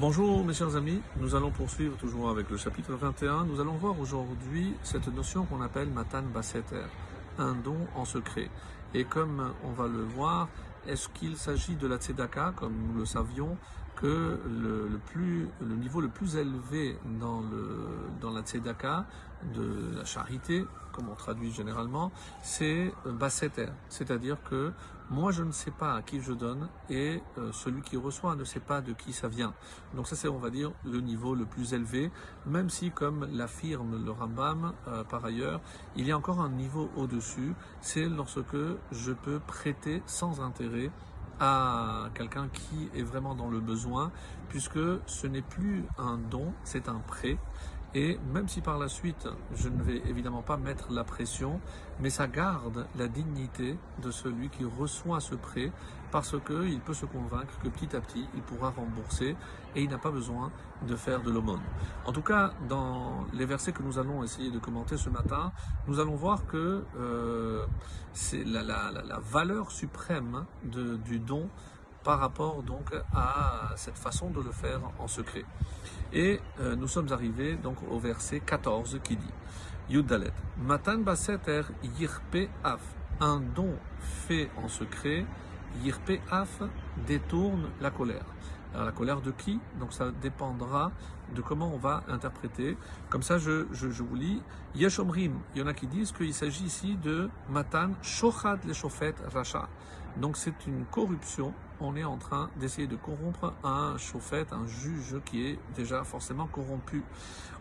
Bonjour mes chers amis, nous allons poursuivre toujours avec le chapitre 21. Nous allons voir aujourd'hui cette notion qu'on appelle Matan Baseter, un don en secret. Et comme on va le voir, est-ce qu'il s'agit de la Tzedaka, comme nous le savions, que le, niveau le plus élevé dans, dans la tzedaka, de la charité, comme on traduit généralement, c'est basseter. C'est-à-dire que moi je ne sais pas à qui je donne et euh, celui qui reçoit ne sait pas de qui ça vient. Donc ça c'est on va dire le niveau le plus élevé, même si comme l'affirme le Rambam euh, par ailleurs, il y a encore un niveau au-dessus, c'est lorsque je peux prêter sans intérêt à quelqu'un qui est vraiment dans le besoin, puisque ce n'est plus un don, c'est un prêt. Et même si par la suite, je ne vais évidemment pas mettre la pression, mais ça garde la dignité de celui qui reçoit ce prêt parce qu'il peut se convaincre que petit à petit, il pourra rembourser et il n'a pas besoin de faire de l'aumône. En tout cas, dans les versets que nous allons essayer de commenter ce matin, nous allons voir que euh, c'est la, valeur suprême du don par rapport donc à cette façon de le faire en secret. Et euh, nous sommes arrivés donc au verset 14 qui dit Yudalet Matan baseter yirpe af un don fait en secret yirpe af détourne la colère. La colère de qui? Donc ça dépendra de comment on va interpréter. Comme ça, je, vous lis. Yeshomrim, il y en a qui disent qu'il s'agit ici de Matan Shochad le Shofet Racha. Donc c'est une corruption. On est en train d'essayer de corrompre un chauffet, un juge qui est déjà forcément corrompu.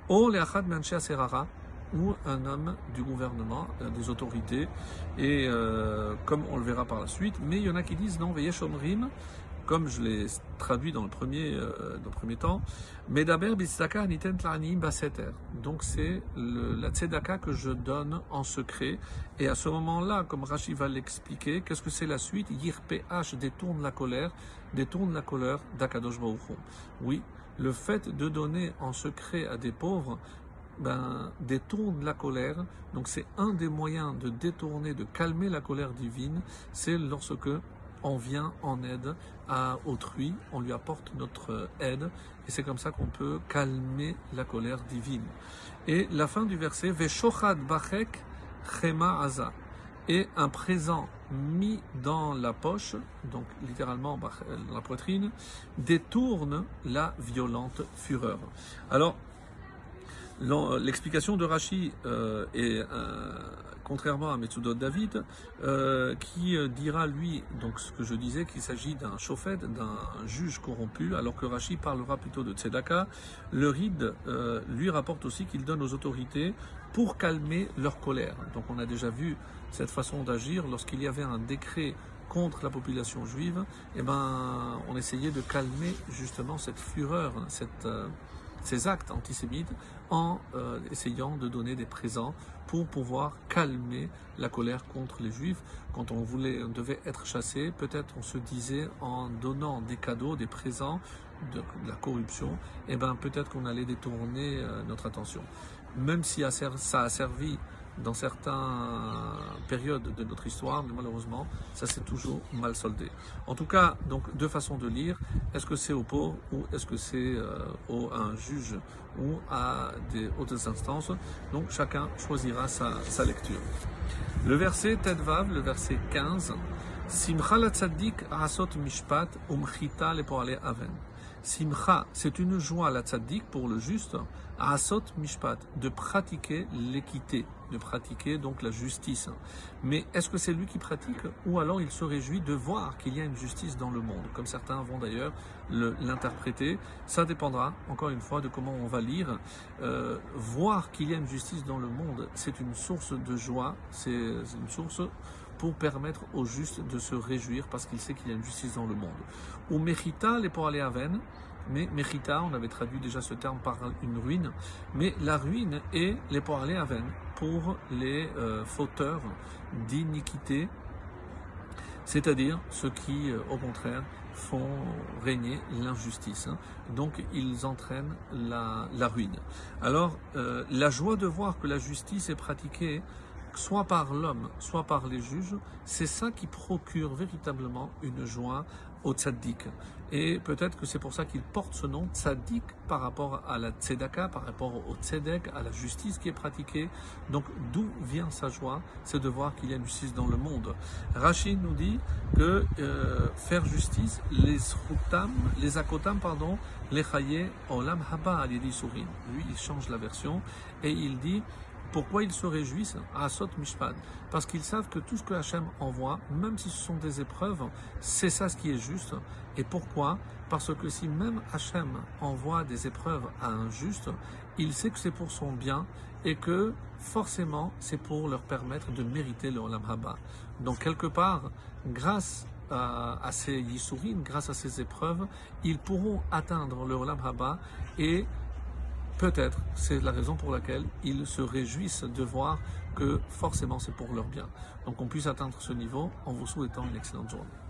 Or, les Achad Serara, ou un homme du gouvernement, euh, des autorités, et euh, comme on le verra par la suite, mais il y en a qui disent non, Yeshomrim, comme je l'ai traduit dans le premier, euh, dans premier temps, Medaber bitzedaka niten baseter. Donc c'est la tzedaka que je donne en secret. Et à ce moment-là, comme Rashi va l'expliquer, qu'est-ce que c'est la suite? Yirph détourne la colère, détourne la colère d'Akadosh Oui, le fait de donner en secret à des pauvres, ben, détourne la colère. Donc c'est un des moyens de détourner, de calmer la colère divine, c'est lorsque on vient en aide à autrui, on lui apporte notre aide, et c'est comme ça qu'on peut calmer la colère divine. Et la fin du verset, Veshochad bachek chema aza, et un présent mis dans la poche, donc littéralement dans la poitrine, détourne la violente fureur. Alors, l'explication de Rashi euh, est euh, contrairement à Metsudot David, euh, qui euh, dira lui, donc ce que je disais, qu'il s'agit d'un chauffet, d'un juge corrompu, alors que Rashi parlera plutôt de Tzedaka. Le Ride euh, lui rapporte aussi qu'il donne aux autorités pour calmer leur colère. Donc on a déjà vu cette façon d'agir lorsqu'il y avait un décret contre la population juive, eh ben, on essayait de calmer justement cette fureur, cette, ces actes antisémites en euh, essayant de donner des présents pour pouvoir calmer la colère contre les juifs. Quand on voulait, on devait être chassé, peut-être on se disait en donnant des cadeaux, des présents de, la corruption, et eh ben peut-être qu'on allait détourner euh, notre attention. Même si ça a servi dans certaines périodes de notre histoire, mais malheureusement, ça s'est toujours mal soldé. En tout cas, donc deux façons de lire. Est-ce que c'est au pauvre ou est-ce que c'est euh, au, à un juge ou à des hautes instances? Donc chacun choisira sa, sa lecture. Le verset Tedvav, le verset 15, Simcha tzaddik asot mishpat umchita le aven. Simcha, c'est une joie la tzaddik pour le juste, asot mishpat, de pratiquer l'équité, de pratiquer donc la justice. Mais est-ce que c'est lui qui pratique ou alors il se réjouit de voir qu'il y a une justice dans le monde, comme certains vont d'ailleurs l'interpréter. Ça dépendra, encore une fois, de comment on va lire. Euh, voir qu'il y a une justice dans le monde, c'est une source de joie, c'est une source pour permettre aux justes de se réjouir parce qu'il sait qu'il y a une justice dans le monde. Ou Mechita, les pour à mais Mechita, on avait traduit déjà ce terme par une ruine, mais la ruine est les pour à Vennes pour les euh, fauteurs d'iniquité, c'est-à-dire ceux qui, euh, au contraire, font régner l'injustice. Hein. Donc ils entraînent la, ruine. Alors, euh, la joie de voir que la justice est pratiquée soit par l'homme, soit par les juges, c'est ça qui procure véritablement une joie au tzaddik. Et peut-être que c'est pour ça qu'il porte ce nom tzaddik par rapport à la tzedaka, par rapport au tzedek, à la justice qui est pratiquée. Donc d'où vient sa joie? C'est de voir qu'il y a une justice dans le monde. Rachid nous dit que euh, faire justice, les srutam, les akotam, pardon, les chaye olam haba al Lui, il change la version et il dit pourquoi ils se réjouissent Asot Mishpad Parce qu'ils savent que tout ce que Hachem envoie, même si ce sont des épreuves, c'est ça ce qui est juste. Et pourquoi? Parce que si même Hachem envoie des épreuves à un juste, il sait que c'est pour son bien et que forcément c'est pour leur permettre de mériter le Olam. Donc quelque part, grâce à, ces Yisourim, grâce à ces épreuves, ils pourront atteindre le Olam et Peut-être, c'est la raison pour laquelle ils se réjouissent de voir que forcément c'est pour leur bien. Donc on puisse atteindre ce niveau en vous souhaitant une excellente journée.